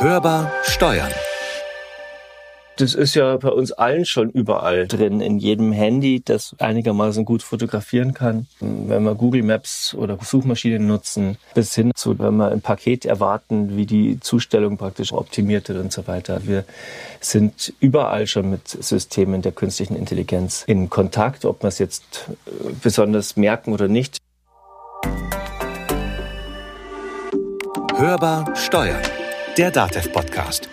Hörbar Steuern. Das ist ja bei uns allen schon überall drin, in jedem Handy, das einigermaßen gut fotografieren kann. Wenn wir Google Maps oder Suchmaschinen nutzen, bis hin zu, wenn wir ein Paket erwarten, wie die Zustellung praktisch optimiert wird und so weiter. Wir sind überall schon mit Systemen der künstlichen Intelligenz in Kontakt, ob wir es jetzt äh, besonders merken oder nicht. Hörbar Steuern. Der DATEV-Podcast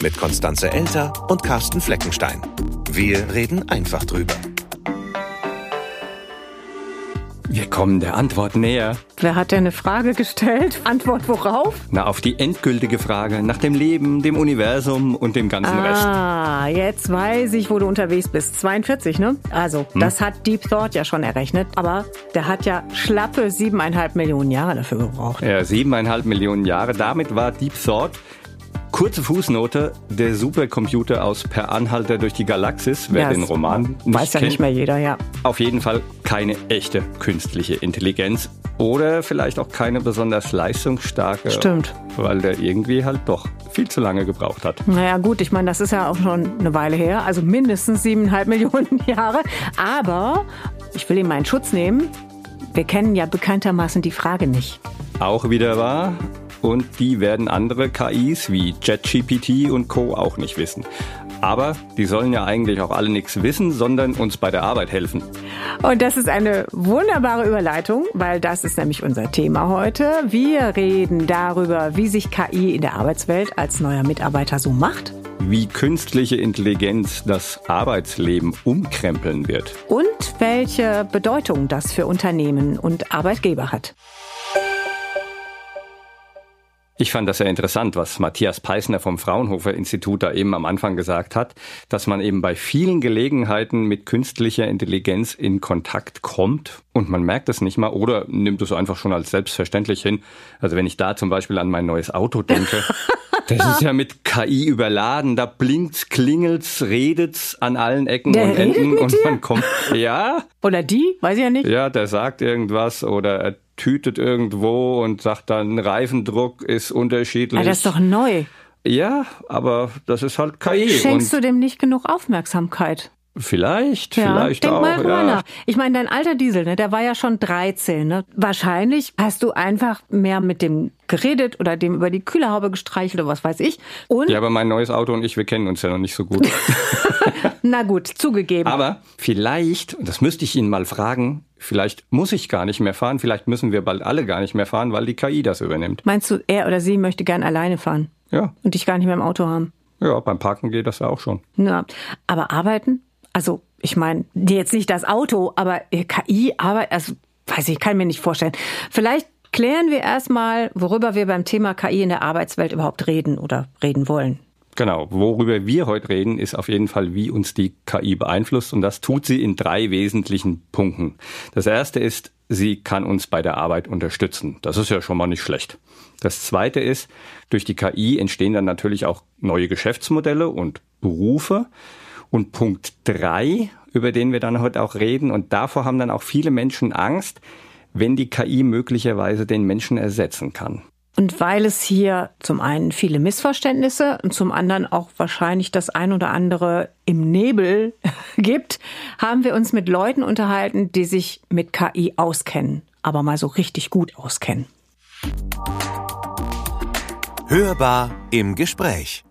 mit Konstanze Elter und Carsten Fleckenstein. Wir reden einfach drüber. Wir kommen der Antwort näher. Wer hat denn eine Frage gestellt? Antwort worauf? Na, auf die endgültige Frage nach dem Leben, dem Universum und dem ganzen ah, Rest. Ah, jetzt weiß ich, wo du unterwegs bist. 42, ne? Also, hm? das hat Deep Thought ja schon errechnet, aber der hat ja schlappe siebeneinhalb Millionen Jahre dafür gebraucht. Ja, siebeneinhalb Millionen Jahre. Damit war Deep Thought Kurze Fußnote, der Supercomputer aus Per Anhalter durch die Galaxis, wer Ja, den Roman nicht Weiß ja kennt, nicht mehr jeder, ja. auf jeden Fall keine echte künstliche Intelligenz oder vielleicht auch keine besonders leistungsstarke, Stimmt. weil der irgendwie halt doch viel zu lange gebraucht hat. Naja, gut, ich meine, das ist ja auch schon eine Weile her, also mindestens siebeneinhalb Millionen Jahre. Aber ich will mal in Schutz nehmen. Wir kennen ja bekanntermaßen die Frage nicht. Auch wieder wahr. Und die werden andere KIs wie JetGPT und Co. auch nicht wissen. Aber die sollen ja eigentlich auch alle nichts wissen, sondern uns bei der Arbeit helfen. Und das ist eine wunderbare Überleitung, weil das ist nämlich unser Thema heute. Wir reden darüber, wie sich KI in der Arbeitswelt als neuer Mitarbeiter so macht Wie künstliche Intelligenz das Arbeitsleben umkrempeln wird. und welche Bedeutung das für Unternehmen und Arbeitgeber hat. Ich fand das sehr interessant, was Matthias Peisner vom Fraunhofer Institut da eben am Anfang gesagt hat, dass man eben bei vielen Gelegenheiten mit künstlicher Intelligenz in Kontakt kommt und man merkt es nicht mal oder nimmt es einfach schon als selbstverständlich hin. Also wenn ich da zum Beispiel an mein neues Auto denke, das ist ja mit KI überladen, da blinkt's, klingelt's, redet's an allen Ecken Der und Enden und dir? man kommt, ja, Oder die? Weiß ich ja nicht. ja, der sagt irgendwas oder er tütet irgendwo und sagt dann, Reifendruck ist unterschiedlich. Ah, das ist doch neu. ja, aber das ist halt KI. Schenkst du dem nicht genug Aufmerksamkeit? vielleicht, Ja, vielleicht denk auch. mal drüber ja. nach. Ich meine, dein alter Diesel, ne, der war ja schon 13. Ne? Wahrscheinlich hast du einfach mehr mit dem geredet oder dem über die Kühlerhaube gestreichelt oder was weiß ich. Und, ja, aber mein neues Auto und ich, wir kennen uns ja noch nicht so gut. na gut, zugegeben. aber vielleicht, das müsste ich ihn mal fragen, vielleicht muss ich gar nicht mehr fahren, vielleicht müssen wir bald alle gar nicht mehr fahren, weil die KI das übernimmt. Meinst du, er oder sie möchte gern alleine fahren Ja, und dich gar nicht mehr im Auto haben? ja, beim Parken geht das ja auch schon. Ja, aber arbeiten? Also, ich meine, jetzt nicht das Auto, aber äh, KI, arbeit, also, weiß ich, kann mir nicht vorstellen. Vielleicht klären wir erstmal, worüber wir beim Thema KI in der Arbeitswelt überhaupt reden oder reden wollen. Genau, worüber wir heute reden, ist auf jeden Fall, wie uns die KI beeinflusst. Und das tut sie in drei wesentlichen Punkten. Das erste ist, sie kann uns bei der Arbeit unterstützen. Das ist ja schon mal nicht schlecht. Das zweite ist, durch die KI entstehen dann natürlich auch neue Geschäftsmodelle und Berufe. Und Punkt drei, über den wir dann heute auch reden, und davor haben dann auch viele Menschen Angst, wenn die KI möglicherweise den Menschen ersetzen kann. Und weil es hier zum einen viele Missverständnisse und zum anderen auch wahrscheinlich das ein oder andere im Nebel gibt, haben wir uns mit Leuten unterhalten, die sich mit KI auskennen, aber mal so richtig gut auskennen. Hörbar im Gespräch.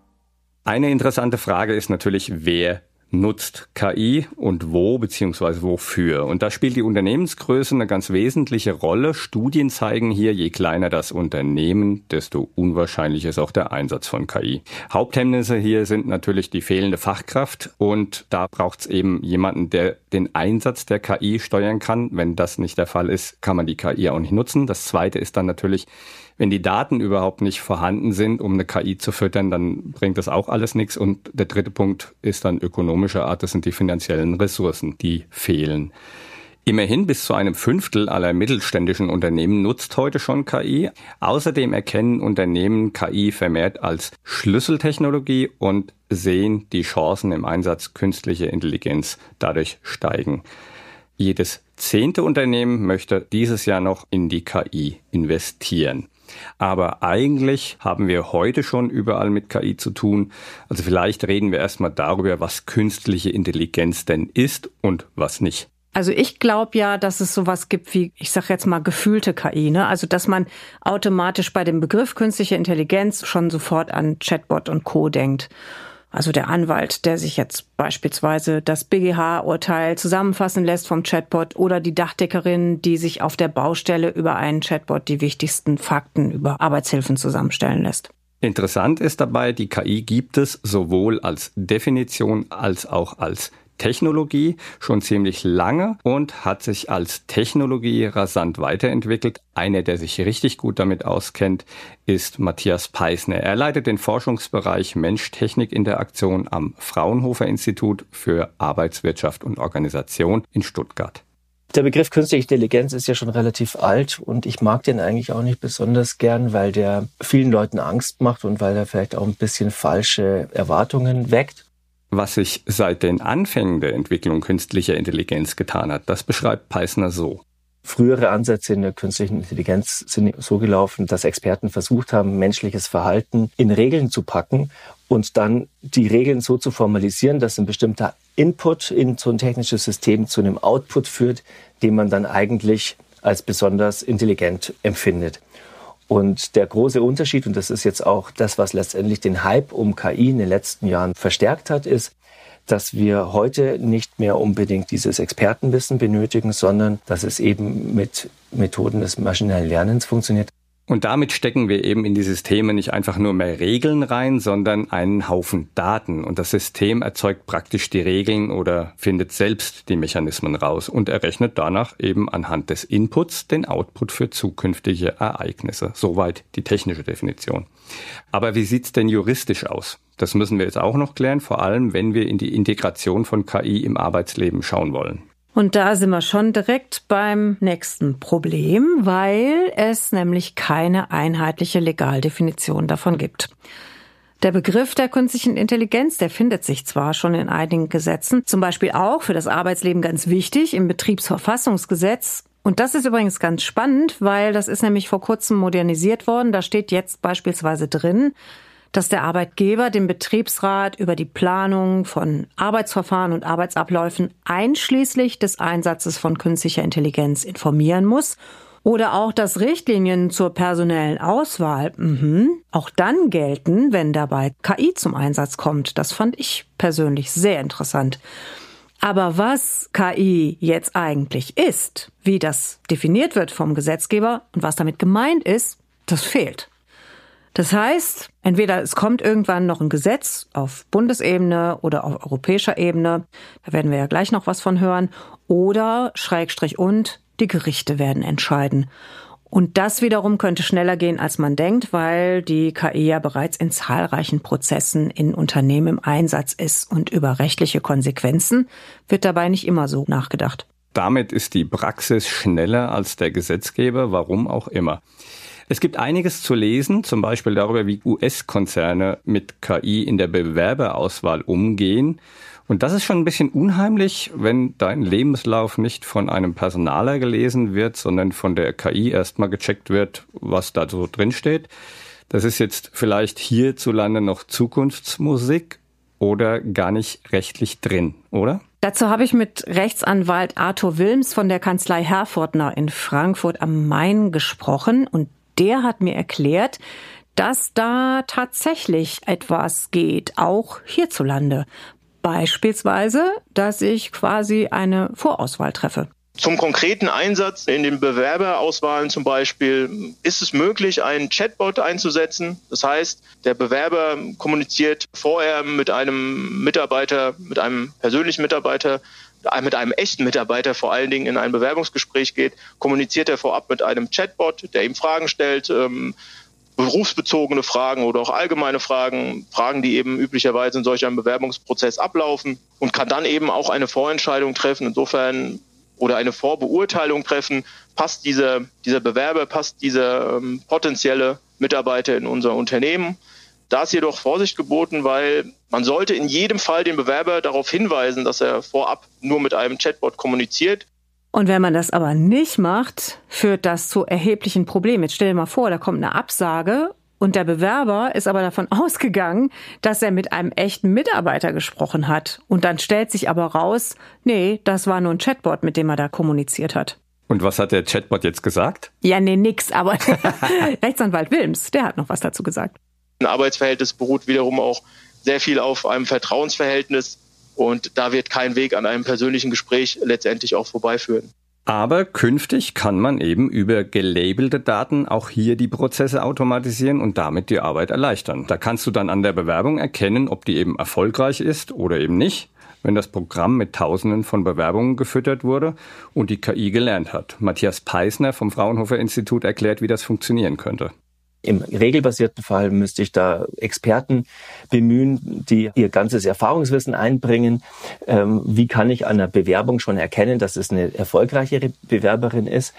Eine interessante Frage ist natürlich, wer nutzt KI und wo beziehungsweise wofür. Und da spielt die Unternehmensgröße eine ganz wesentliche Rolle. Studien zeigen hier, je kleiner das Unternehmen, desto unwahrscheinlicher ist auch der Einsatz von KI. Haupthemmnisse hier sind natürlich die fehlende Fachkraft und da braucht es eben jemanden, der den Einsatz der KI steuern kann. Wenn das nicht der Fall ist, kann man die KI auch nicht nutzen. Das zweite ist dann natürlich, wenn die Daten überhaupt nicht vorhanden sind, um eine KI zu füttern, dann bringt das auch alles nichts. Und der dritte Punkt ist dann ökonomischer Art, das sind die finanziellen Ressourcen, die fehlen. Immerhin bis zu einem Fünftel aller mittelständischen Unternehmen nutzt heute schon KI. Außerdem erkennen Unternehmen KI vermehrt als Schlüsseltechnologie und sehen die Chancen im Einsatz künstlicher Intelligenz dadurch steigen. Jedes zehnte Unternehmen möchte dieses Jahr noch in die KI investieren. Aber eigentlich haben wir heute schon überall mit KI zu tun. Also vielleicht reden wir erstmal darüber, was künstliche Intelligenz denn ist und was nicht. Also ich glaube ja, dass es sowas gibt wie, ich sage jetzt mal, gefühlte KI. Ne? Also dass man automatisch bei dem Begriff künstliche Intelligenz schon sofort an Chatbot und Co denkt. Also der Anwalt, der sich jetzt beispielsweise das BGH-Urteil zusammenfassen lässt vom Chatbot oder die Dachdeckerin, die sich auf der Baustelle über einen Chatbot die wichtigsten Fakten über Arbeitshilfen zusammenstellen lässt. Interessant ist dabei, die KI gibt es sowohl als Definition als auch als Technologie schon ziemlich lange und hat sich als Technologie rasant weiterentwickelt. Einer, der sich richtig gut damit auskennt, ist Matthias Peisner. Er leitet den Forschungsbereich Mensch-Technik-Interaktion am Fraunhofer Institut für Arbeitswirtschaft und Organisation in Stuttgart. Der Begriff künstliche Intelligenz ist ja schon relativ alt und ich mag den eigentlich auch nicht besonders gern, weil der vielen Leuten Angst macht und weil er vielleicht auch ein bisschen falsche Erwartungen weckt. Was sich seit den Anfängen der Entwicklung künstlicher Intelligenz getan hat, das beschreibt Peisner so. Frühere Ansätze in der künstlichen Intelligenz sind so gelaufen, dass Experten versucht haben, menschliches Verhalten in Regeln zu packen und dann die Regeln so zu formalisieren, dass ein bestimmter Input in so ein technisches System zu einem Output führt, den man dann eigentlich als besonders intelligent empfindet. Und der große Unterschied, und das ist jetzt auch das, was letztendlich den Hype um KI in den letzten Jahren verstärkt hat, ist, dass wir heute nicht mehr unbedingt dieses Expertenwissen benötigen, sondern dass es eben mit Methoden des maschinellen Lernens funktioniert. Und damit stecken wir eben in die Systeme nicht einfach nur mehr Regeln rein, sondern einen Haufen Daten. Und das System erzeugt praktisch die Regeln oder findet selbst die Mechanismen raus und errechnet danach eben anhand des Inputs den Output für zukünftige Ereignisse. Soweit die technische Definition. Aber wie sieht's denn juristisch aus? Das müssen wir jetzt auch noch klären, vor allem wenn wir in die Integration von KI im Arbeitsleben schauen wollen. Und da sind wir schon direkt beim nächsten Problem, weil es nämlich keine einheitliche Legaldefinition davon gibt. Der Begriff der künstlichen Intelligenz, der findet sich zwar schon in einigen Gesetzen, zum Beispiel auch für das Arbeitsleben ganz wichtig im Betriebsverfassungsgesetz. Und das ist übrigens ganz spannend, weil das ist nämlich vor kurzem modernisiert worden. Da steht jetzt beispielsweise drin, dass der Arbeitgeber den Betriebsrat über die Planung von Arbeitsverfahren und Arbeitsabläufen einschließlich des Einsatzes von künstlicher Intelligenz informieren muss oder auch, dass Richtlinien zur personellen Auswahl mhm, auch dann gelten, wenn dabei KI zum Einsatz kommt. Das fand ich persönlich sehr interessant. Aber was KI jetzt eigentlich ist, wie das definiert wird vom Gesetzgeber und was damit gemeint ist, das fehlt. Das heißt, entweder es kommt irgendwann noch ein Gesetz auf Bundesebene oder auf europäischer Ebene, da werden wir ja gleich noch was von hören, oder Schrägstrich und die Gerichte werden entscheiden. Und das wiederum könnte schneller gehen, als man denkt, weil die KI ja bereits in zahlreichen Prozessen in Unternehmen im Einsatz ist und über rechtliche Konsequenzen wird dabei nicht immer so nachgedacht. Damit ist die Praxis schneller als der Gesetzgeber, warum auch immer. Es gibt einiges zu lesen, zum Beispiel darüber, wie US-Konzerne mit KI in der Bewerberauswahl umgehen. Und das ist schon ein bisschen unheimlich, wenn dein Lebenslauf nicht von einem Personaler gelesen wird, sondern von der KI erstmal gecheckt wird, was da so drin steht. Das ist jetzt vielleicht hierzulande noch Zukunftsmusik oder gar nicht rechtlich drin, oder? Dazu habe ich mit Rechtsanwalt Arthur Wilms von der Kanzlei Herfortner in Frankfurt am Main gesprochen und der hat mir erklärt, dass da tatsächlich etwas geht, auch hierzulande. Beispielsweise, dass ich quasi eine Vorauswahl treffe. Zum konkreten Einsatz in den Bewerberauswahlen zum Beispiel ist es möglich, einen Chatbot einzusetzen. Das heißt, der Bewerber kommuniziert vorher mit einem Mitarbeiter, mit einem persönlichen Mitarbeiter mit einem echten Mitarbeiter vor allen Dingen in ein Bewerbungsgespräch geht, kommuniziert er vorab mit einem Chatbot, der ihm Fragen stellt, ähm, berufsbezogene Fragen oder auch allgemeine Fragen, Fragen, die eben üblicherweise in solch einem Bewerbungsprozess ablaufen und kann dann eben auch eine Vorentscheidung treffen. Insofern oder eine Vorbeurteilung treffen, passt dieser, dieser Bewerber, passt dieser ähm, potenzielle Mitarbeiter in unser Unternehmen. Da ist jedoch Vorsicht geboten, weil man sollte in jedem Fall den Bewerber darauf hinweisen, dass er vorab nur mit einem Chatbot kommuniziert. Und wenn man das aber nicht macht, führt das zu erheblichen Problemen. Jetzt stell dir mal vor, da kommt eine Absage und der Bewerber ist aber davon ausgegangen, dass er mit einem echten Mitarbeiter gesprochen hat. Und dann stellt sich aber raus, nee, das war nur ein Chatbot, mit dem er da kommuniziert hat. Und was hat der Chatbot jetzt gesagt? Ja, nee, nix, aber Rechtsanwalt Wilms, der hat noch was dazu gesagt. Ein Arbeitsverhältnis beruht wiederum auch sehr viel auf einem Vertrauensverhältnis und da wird kein Weg an einem persönlichen Gespräch letztendlich auch vorbeiführen. Aber künftig kann man eben über gelabelte Daten auch hier die Prozesse automatisieren und damit die Arbeit erleichtern. Da kannst du dann an der Bewerbung erkennen, ob die eben erfolgreich ist oder eben nicht, wenn das Programm mit Tausenden von Bewerbungen gefüttert wurde und die KI gelernt hat. Matthias Peisner vom Fraunhofer Institut erklärt, wie das funktionieren könnte. Im regelbasierten Fall müsste ich da Experten bemühen, die ihr ganzes Erfahrungswissen einbringen. Ähm, wie kann ich an einer Bewerbung schon erkennen, dass es eine erfolgreichere Bewerberin ist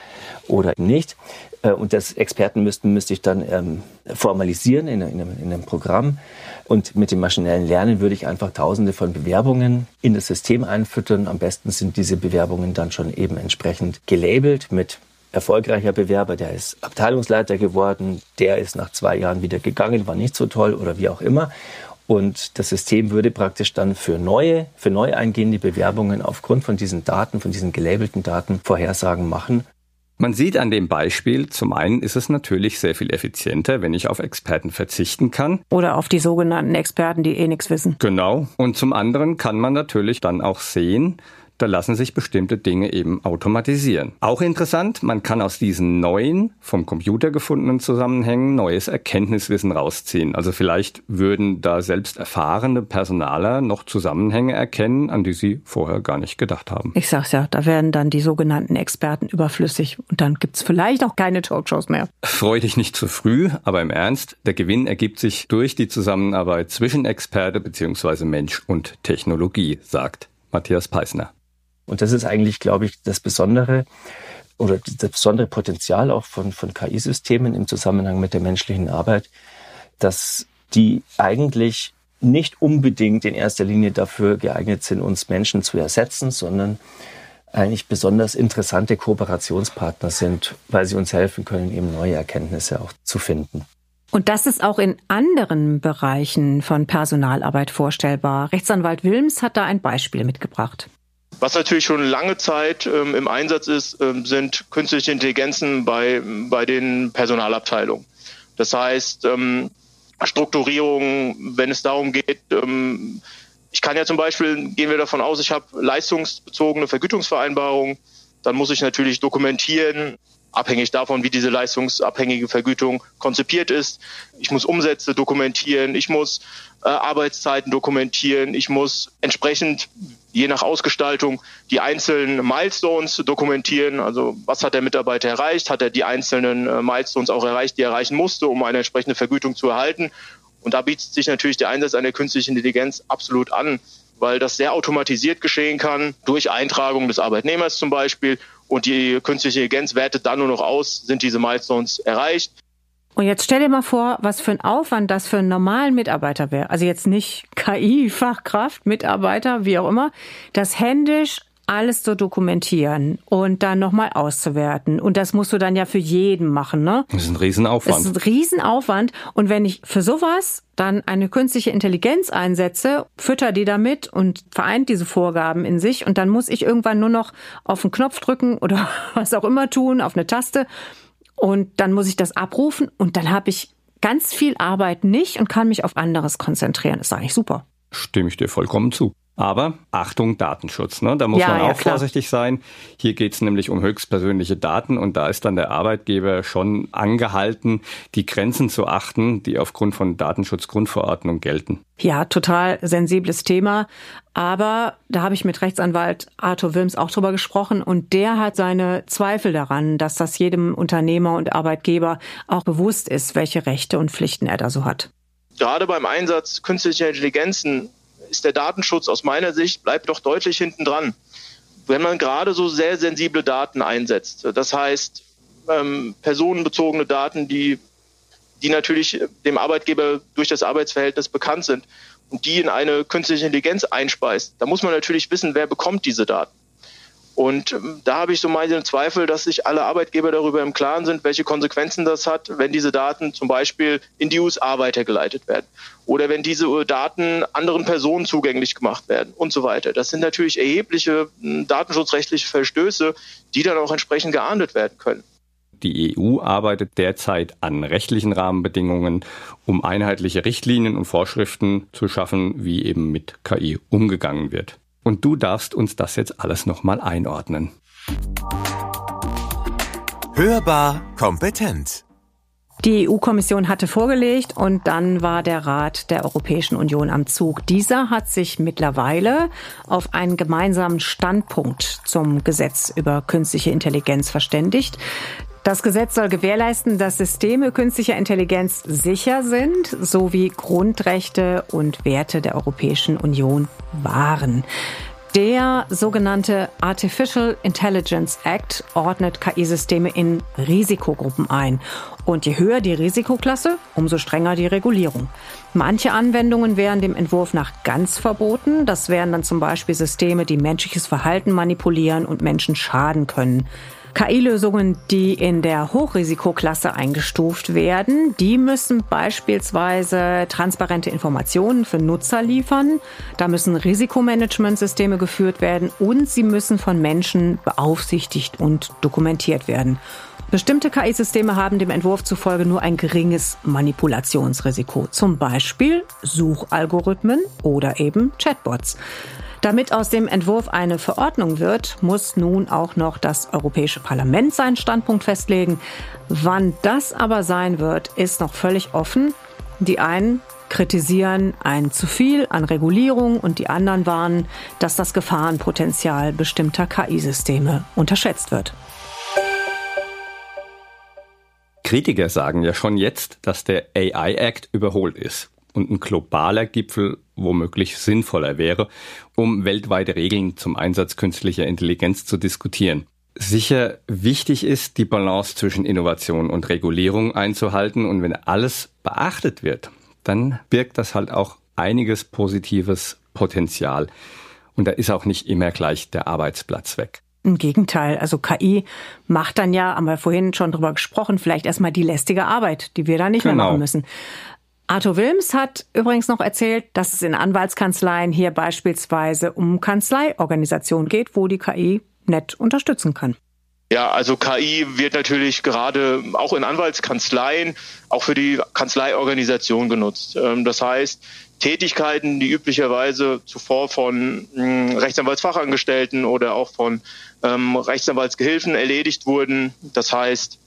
oder nicht? Äh, und das Experten müssten, müsste ich dann ähm, formalisieren in, in, in einem Programm. Und mit dem maschinellen Lernen würde ich einfach tausende von Bewerbungen in das System einfüttern. Am besten sind diese Bewerbungen dann schon eben entsprechend gelabelt mit erfolgreicher Bewerber, der ist Abteilungsleiter geworden, der ist nach zwei Jahren wieder gegangen, war nicht so toll oder wie auch immer. Und das System würde praktisch dann für neue, für neu eingehende Bewerbungen aufgrund von diesen Daten, von diesen gelabelten Daten Vorhersagen machen. Man sieht an dem Beispiel, zum einen ist es natürlich sehr viel effizienter, wenn ich auf Experten verzichten kann. Oder auf die sogenannten Experten, die eh nichts wissen. Genau. Und zum anderen kann man natürlich dann auch sehen, da lassen sich bestimmte Dinge eben automatisieren. Auch interessant, man kann aus diesen neuen, vom Computer gefundenen Zusammenhängen neues Erkenntniswissen rausziehen. Also vielleicht würden da selbst erfahrene Personaler noch Zusammenhänge erkennen, an die sie vorher gar nicht gedacht haben. Ich sag's ja, da werden dann die sogenannten Experten überflüssig und dann gibt's vielleicht auch keine Talkshows mehr. Freu dich nicht zu früh, aber im Ernst, der Gewinn ergibt sich durch die Zusammenarbeit zwischen Experte bzw. Mensch und Technologie, sagt Matthias Peisner. Und das ist eigentlich, glaube ich, das Besondere oder das besondere Potenzial auch von, von KI-Systemen im Zusammenhang mit der menschlichen Arbeit, dass die eigentlich nicht unbedingt in erster Linie dafür geeignet sind, uns Menschen zu ersetzen, sondern eigentlich besonders interessante Kooperationspartner sind, weil sie uns helfen können, eben neue Erkenntnisse auch zu finden. Und das ist auch in anderen Bereichen von Personalarbeit vorstellbar. Rechtsanwalt Wilms hat da ein Beispiel mitgebracht. Was natürlich schon lange Zeit ähm, im Einsatz ist, ähm, sind künstliche Intelligenzen bei, bei den Personalabteilungen. Das heißt, ähm, Strukturierung, wenn es darum geht, ähm, ich kann ja zum Beispiel, gehen wir davon aus, ich habe leistungsbezogene Vergütungsvereinbarungen, dann muss ich natürlich dokumentieren, abhängig davon, wie diese leistungsabhängige Vergütung konzipiert ist. Ich muss Umsätze dokumentieren, ich muss äh, Arbeitszeiten dokumentieren, ich muss entsprechend, je nach Ausgestaltung, die einzelnen Milestones dokumentieren. Also was hat der Mitarbeiter erreicht? Hat er die einzelnen äh, Milestones auch erreicht, die er erreichen musste, um eine entsprechende Vergütung zu erhalten? Und da bietet sich natürlich der Einsatz einer künstlichen Intelligenz absolut an, weil das sehr automatisiert geschehen kann, durch Eintragung des Arbeitnehmers zum Beispiel und die künstliche Intelligenz wertet dann nur noch aus, sind diese Milestones erreicht. Und jetzt stell dir mal vor, was für ein Aufwand das für einen normalen Mitarbeiter wäre. Also jetzt nicht KI, Fachkraft, Mitarbeiter, wie auch immer, das händisch alles zu dokumentieren und dann nochmal auszuwerten. Und das musst du dann ja für jeden machen, ne? Das ist ein Riesenaufwand. Das ist ein Riesenaufwand. Und wenn ich für sowas dann eine künstliche Intelligenz einsetze, fütter die damit und vereint diese Vorgaben in sich und dann muss ich irgendwann nur noch auf einen Knopf drücken oder was auch immer tun, auf eine Taste und dann muss ich das abrufen und dann habe ich ganz viel Arbeit nicht und kann mich auf anderes konzentrieren. Das ist eigentlich super. Stimme ich dir vollkommen zu. Aber Achtung, Datenschutz. Ne? Da muss ja, man auch ja, vorsichtig sein. Hier geht es nämlich um höchstpersönliche Daten und da ist dann der Arbeitgeber schon angehalten, die Grenzen zu achten, die aufgrund von Datenschutzgrundverordnung gelten. Ja, total sensibles Thema. Aber da habe ich mit Rechtsanwalt Arthur Wilms auch drüber gesprochen und der hat seine Zweifel daran, dass das jedem Unternehmer und Arbeitgeber auch bewusst ist, welche Rechte und Pflichten er da so hat. Gerade beim Einsatz künstlicher Intelligenzen ist der Datenschutz aus meiner Sicht bleibt doch deutlich hinten dran. Wenn man gerade so sehr sensible Daten einsetzt, das heißt ähm, personenbezogene Daten, die, die natürlich dem Arbeitgeber durch das Arbeitsverhältnis bekannt sind und die in eine künstliche Intelligenz einspeist, da muss man natürlich wissen, wer bekommt diese Daten. Und ähm, da habe ich so meine Zweifel, dass sich alle Arbeitgeber darüber im Klaren sind, welche Konsequenzen das hat, wenn diese Daten zum Beispiel in die USA weitergeleitet werden oder wenn diese Daten anderen Personen zugänglich gemacht werden und so weiter. Das sind natürlich erhebliche hm, datenschutzrechtliche Verstöße, die dann auch entsprechend geahndet werden können. Die EU arbeitet derzeit an rechtlichen Rahmenbedingungen, um einheitliche Richtlinien und Vorschriften zu schaffen, wie eben mit KI umgegangen wird. Und du darfst uns das jetzt alles nochmal einordnen. Hörbar kompetent. Die EU-Kommission hatte vorgelegt und dann war der Rat der Europäischen Union am Zug. Dieser hat sich mittlerweile auf einen gemeinsamen Standpunkt zum Gesetz über künstliche Intelligenz verständigt. Das Gesetz soll gewährleisten, dass Systeme künstlicher Intelligenz sicher sind sowie Grundrechte und Werte der Europäischen Union wahren. Der sogenannte Artificial Intelligence Act ordnet KI-Systeme in Risikogruppen ein. Und je höher die Risikoklasse, umso strenger die Regulierung. Manche Anwendungen wären dem Entwurf nach ganz verboten. Das wären dann zum Beispiel Systeme, die menschliches Verhalten manipulieren und Menschen schaden können. KI-Lösungen, die in der Hochrisikoklasse eingestuft werden, die müssen beispielsweise transparente Informationen für Nutzer liefern. Da müssen Risikomanagementsysteme geführt werden und sie müssen von Menschen beaufsichtigt und dokumentiert werden. Bestimmte KI-Systeme haben dem Entwurf zufolge nur ein geringes Manipulationsrisiko, zum Beispiel Suchalgorithmen oder eben Chatbots. Damit aus dem Entwurf eine Verordnung wird, muss nun auch noch das Europäische Parlament seinen Standpunkt festlegen. Wann das aber sein wird, ist noch völlig offen. Die einen kritisieren ein zu viel an Regulierung und die anderen warnen, dass das Gefahrenpotenzial bestimmter KI-Systeme unterschätzt wird. Kritiker sagen ja schon jetzt, dass der AI Act überholt ist und ein globaler Gipfel womöglich sinnvoller wäre, um weltweite Regeln zum Einsatz künstlicher Intelligenz zu diskutieren. Sicher wichtig ist, die Balance zwischen Innovation und Regulierung einzuhalten und wenn alles beachtet wird, dann birgt das halt auch einiges positives Potenzial. Und da ist auch nicht immer gleich der Arbeitsplatz weg. Im Gegenteil, also KI macht dann ja, haben wir vorhin schon drüber gesprochen, vielleicht erstmal die lästige Arbeit, die wir da nicht genau. mehr machen müssen. Arthur Wilms hat übrigens noch erzählt, dass es in Anwaltskanzleien hier beispielsweise um Kanzleiorganisationen geht, wo die KI nett unterstützen kann. Ja, also KI wird natürlich gerade auch in Anwaltskanzleien, auch für die Kanzleiorganisation genutzt. Ähm, das heißt, Tätigkeiten, die üblicherweise zuvor von hm, Rechtsanwaltsfachangestellten oder auch von ähm, Rechtsanwaltsgehilfen erledigt wurden. Das heißt,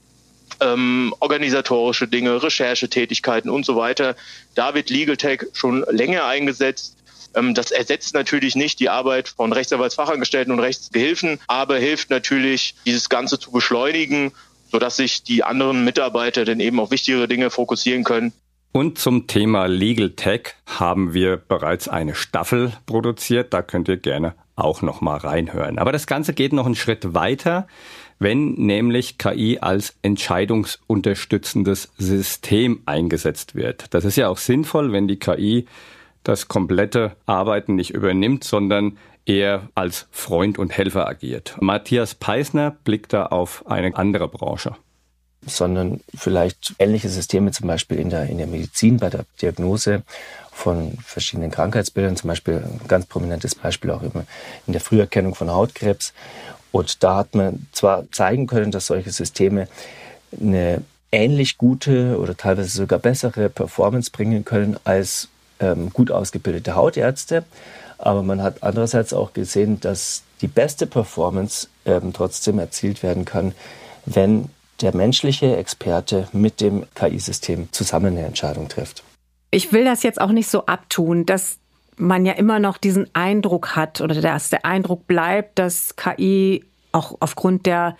ähm, organisatorische Dinge, Recherchetätigkeiten und so weiter. Da wird Legal Tech schon länger eingesetzt. Ähm, das ersetzt natürlich nicht die Arbeit von Rechtsanwaltsfachangestellten und Rechtsgehilfen, aber hilft natürlich, dieses Ganze zu beschleunigen, sodass sich die anderen Mitarbeiter dann eben auf wichtigere Dinge fokussieren können. Und zum Thema Legal Tech haben wir bereits eine Staffel produziert. Da könnt ihr gerne auch noch mal reinhören. Aber das Ganze geht noch einen Schritt weiter wenn nämlich KI als entscheidungsunterstützendes System eingesetzt wird. Das ist ja auch sinnvoll, wenn die KI das komplette Arbeiten nicht übernimmt, sondern eher als Freund und Helfer agiert. Matthias Peisner blickt da auf eine andere Branche sondern vielleicht ähnliche Systeme zum Beispiel in der, in der Medizin bei der Diagnose von verschiedenen Krankheitsbildern, zum Beispiel ein ganz prominentes Beispiel auch immer in der Früherkennung von Hautkrebs und da hat man zwar zeigen können, dass solche Systeme eine ähnlich gute oder teilweise sogar bessere Performance bringen können als ähm, gut ausgebildete Hautärzte. Aber man hat andererseits auch gesehen, dass die beste Performance ähm, trotzdem erzielt werden kann, wenn der menschliche Experte mit dem KI-System zusammen eine Entscheidung trifft. Ich will das jetzt auch nicht so abtun, dass man ja immer noch diesen Eindruck hat oder dass der Eindruck bleibt, dass KI auch aufgrund der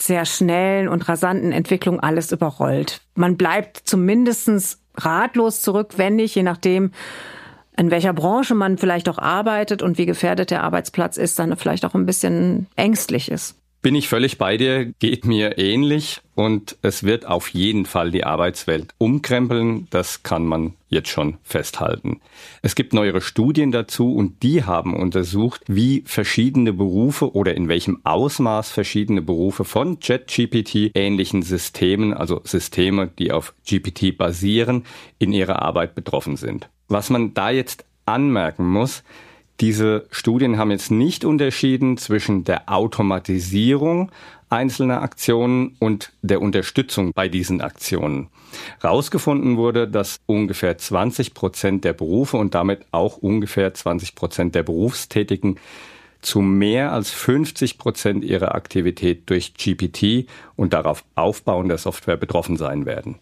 sehr schnellen und rasanten Entwicklung alles überrollt. Man bleibt zumindest ratlos zurückwendig, je nachdem, in welcher Branche man vielleicht auch arbeitet und wie gefährdet der Arbeitsplatz ist, dann vielleicht auch ein bisschen ängstlich ist. Bin ich völlig bei dir, geht mir ähnlich und es wird auf jeden Fall die Arbeitswelt umkrempeln, das kann man jetzt schon festhalten. Es gibt neuere Studien dazu und die haben untersucht, wie verschiedene Berufe oder in welchem Ausmaß verschiedene Berufe von JetGPT ähnlichen Systemen, also Systeme, die auf GPT basieren, in ihrer Arbeit betroffen sind. Was man da jetzt anmerken muss, diese Studien haben jetzt nicht unterschieden zwischen der Automatisierung einzelner Aktionen und der Unterstützung bei diesen Aktionen. Rausgefunden wurde, dass ungefähr 20 Prozent der Berufe und damit auch ungefähr 20 Prozent der Berufstätigen zu mehr als 50 Prozent ihrer Aktivität durch GPT und darauf aufbauender Software betroffen sein werden.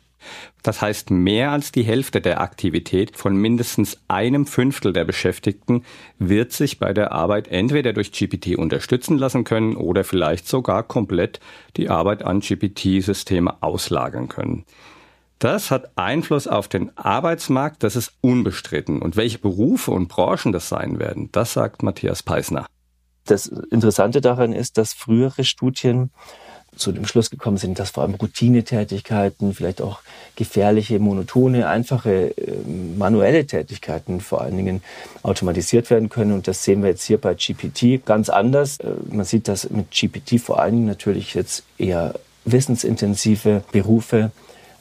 Das heißt, mehr als die Hälfte der Aktivität von mindestens einem Fünftel der Beschäftigten wird sich bei der Arbeit entweder durch GPT unterstützen lassen können oder vielleicht sogar komplett die Arbeit an GPT-Systeme auslagern können. Das hat Einfluss auf den Arbeitsmarkt, das ist unbestritten. Und welche Berufe und Branchen das sein werden, das sagt Matthias Peisner. Das Interessante daran ist, dass frühere Studien zu dem Schluss gekommen sind, dass vor allem Routinetätigkeiten, vielleicht auch gefährliche, monotone, einfache äh, manuelle Tätigkeiten vor allen Dingen automatisiert werden können. Und das sehen wir jetzt hier bei GPT ganz anders. Äh, man sieht, dass mit GPT vor allen Dingen natürlich jetzt eher wissensintensive Berufe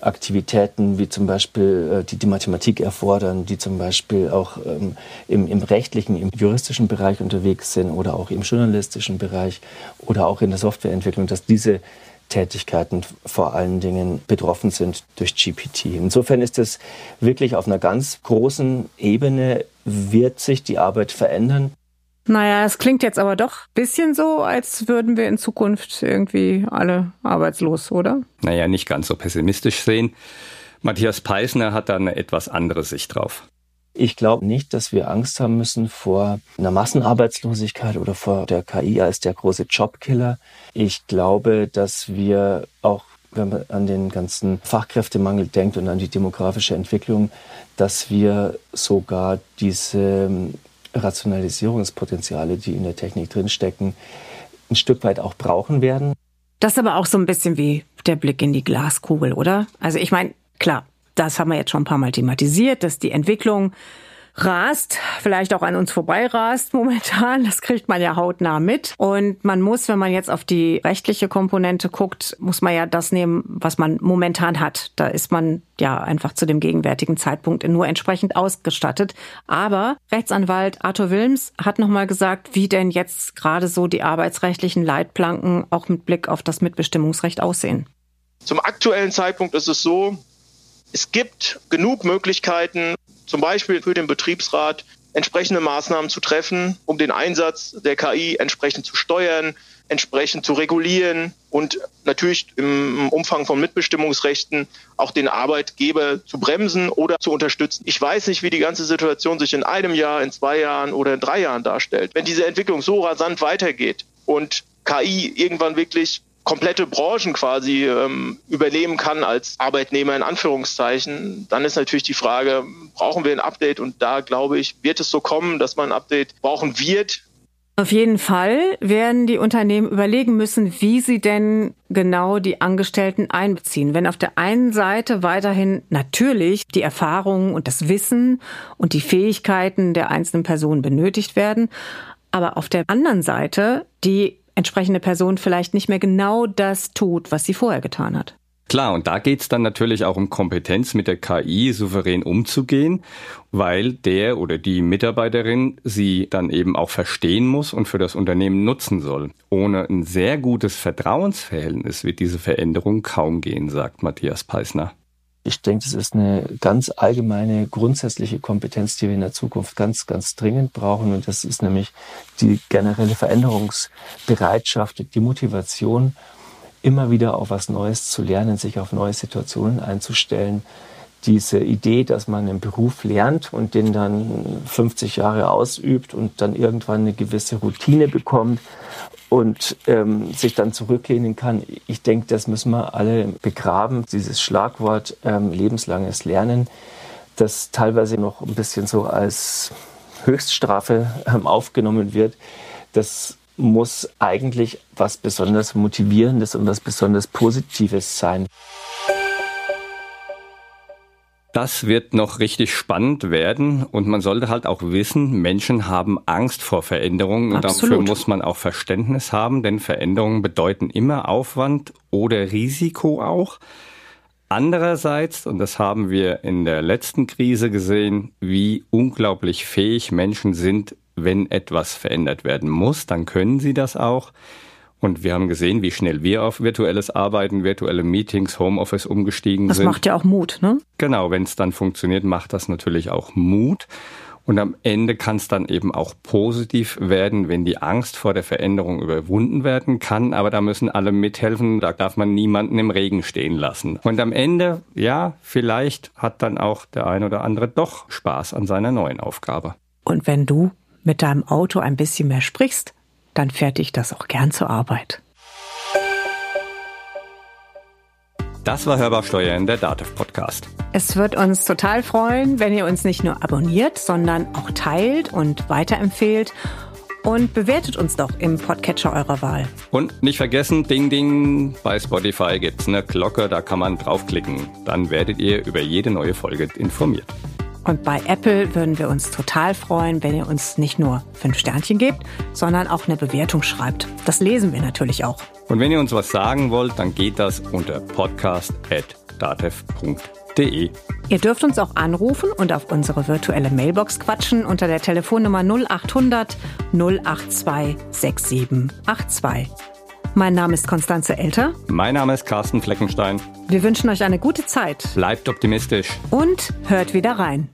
Aktivitäten wie zum Beispiel, äh, die die Mathematik erfordern, die zum Beispiel auch ähm, im, im rechtlichen, im juristischen Bereich unterwegs sind oder auch im journalistischen Bereich oder auch in der Softwareentwicklung, dass diese Tätigkeiten vor allen Dingen betroffen sind durch GPT. Insofern ist es wirklich auf einer ganz großen Ebene, wird sich die Arbeit verändern. Naja, es klingt jetzt aber doch ein bisschen so, als würden wir in Zukunft irgendwie alle arbeitslos, oder? Naja, nicht ganz so pessimistisch sehen. Matthias Peisner hat da eine etwas andere Sicht drauf. Ich glaube nicht, dass wir Angst haben müssen vor einer Massenarbeitslosigkeit oder vor der KI als der große Jobkiller. Ich glaube, dass wir auch wenn man an den ganzen Fachkräftemangel denkt und an die demografische Entwicklung, dass wir sogar diese Rationalisierungspotenziale, die in der Technik drinstecken, ein Stück weit auch brauchen werden. Das ist aber auch so ein bisschen wie der Blick in die Glaskugel, oder? Also ich meine, klar, das haben wir jetzt schon ein paar Mal thematisiert, dass die Entwicklung rast, vielleicht auch an uns vorbei rast momentan. Das kriegt man ja hautnah mit. Und man muss, wenn man jetzt auf die rechtliche Komponente guckt, muss man ja das nehmen, was man momentan hat. Da ist man ja einfach zu dem gegenwärtigen Zeitpunkt nur entsprechend ausgestattet. Aber Rechtsanwalt Arthur Wilms hat nochmal gesagt, wie denn jetzt gerade so die arbeitsrechtlichen Leitplanken auch mit Blick auf das Mitbestimmungsrecht aussehen. Zum aktuellen Zeitpunkt ist es so, es gibt genug Möglichkeiten, zum Beispiel für den Betriebsrat entsprechende Maßnahmen zu treffen, um den Einsatz der KI entsprechend zu steuern, entsprechend zu regulieren und natürlich im Umfang von Mitbestimmungsrechten auch den Arbeitgeber zu bremsen oder zu unterstützen. Ich weiß nicht, wie die ganze Situation sich in einem Jahr, in zwei Jahren oder in drei Jahren darstellt. Wenn diese Entwicklung so rasant weitergeht und KI irgendwann wirklich komplette Branchen quasi ähm, übernehmen kann als Arbeitnehmer in Anführungszeichen, dann ist natürlich die Frage, brauchen wir ein Update? Und da glaube ich, wird es so kommen, dass man ein Update brauchen wird. Auf jeden Fall werden die Unternehmen überlegen müssen, wie sie denn genau die Angestellten einbeziehen. Wenn auf der einen Seite weiterhin natürlich die Erfahrungen und das Wissen und die Fähigkeiten der einzelnen Personen benötigt werden, aber auf der anderen Seite die entsprechende Person vielleicht nicht mehr genau das tut, was sie vorher getan hat. Klar, und da geht's dann natürlich auch um Kompetenz, mit der KI souverän umzugehen, weil der oder die Mitarbeiterin sie dann eben auch verstehen muss und für das Unternehmen nutzen soll. Ohne ein sehr gutes Vertrauensverhältnis wird diese Veränderung kaum gehen, sagt Matthias Peisner. Ich denke, das ist eine ganz allgemeine, grundsätzliche Kompetenz, die wir in der Zukunft ganz, ganz dringend brauchen. Und das ist nämlich die generelle Veränderungsbereitschaft, die Motivation, immer wieder auf was Neues zu lernen, sich auf neue Situationen einzustellen. Diese Idee, dass man einen Beruf lernt und den dann 50 Jahre ausübt und dann irgendwann eine gewisse Routine bekommt und ähm, sich dann zurücklehnen kann. Ich denke, das müssen wir alle begraben, dieses Schlagwort ähm, lebenslanges Lernen, das teilweise noch ein bisschen so als Höchststrafe ähm, aufgenommen wird. Das muss eigentlich was besonders Motivierendes und was besonders Positives sein. Das wird noch richtig spannend werden und man sollte halt auch wissen, Menschen haben Angst vor Veränderungen und Absolut. dafür muss man auch Verständnis haben, denn Veränderungen bedeuten immer Aufwand oder Risiko auch. Andererseits, und das haben wir in der letzten Krise gesehen, wie unglaublich fähig Menschen sind, wenn etwas verändert werden muss, dann können sie das auch. Und wir haben gesehen, wie schnell wir auf virtuelles Arbeiten, virtuelle Meetings, Homeoffice umgestiegen Das sind. macht ja auch Mut, ne? Genau, wenn es dann funktioniert, macht das natürlich auch Mut. Und am Ende kann es dann eben auch positiv werden, wenn die Angst vor der Veränderung überwunden werden kann. Aber da müssen alle mithelfen. Da darf man niemanden im Regen stehen lassen. Und am Ende, ja, vielleicht hat dann auch der ein oder andere doch Spaß an seiner neuen Aufgabe. Und wenn du mit deinem Auto ein bisschen mehr sprichst, dann fährt dich das auch gern zur Arbeit. Das war Hörbar Steuern, der DATEV Podcast. Es wird uns total freuen, wenn ihr uns nicht nur abonniert, sondern auch teilt und weiterempfehlt. Und bewertet uns doch im Podcatcher eurer Wahl. Und nicht vergessen, Ding Ding, bei Spotify gibt's eine Glocke, da kann man draufklicken. Dann werdet ihr über jede neue Folge informiert. Und bei Apple würden wir uns total freuen, wenn ihr uns nicht nur fünf Sternchen gebt, sondern auch eine Bewertung schreibt. Das lesen wir natürlich auch. Und wenn ihr uns was sagen wollt, dann geht das unter podcast.datev.de. Ihr dürft uns auch anrufen und auf unsere virtuelle Mailbox quatschen unter der Telefonnummer 0800 082 6782. Mein Name ist Konstanze Elter. Mein Name ist Carsten Fleckenstein. Wir wünschen euch eine gute Zeit Bleibt optimistisch. und hört wieder rein.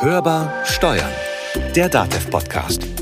Hörbar Steuern. Der DATEV Podcast.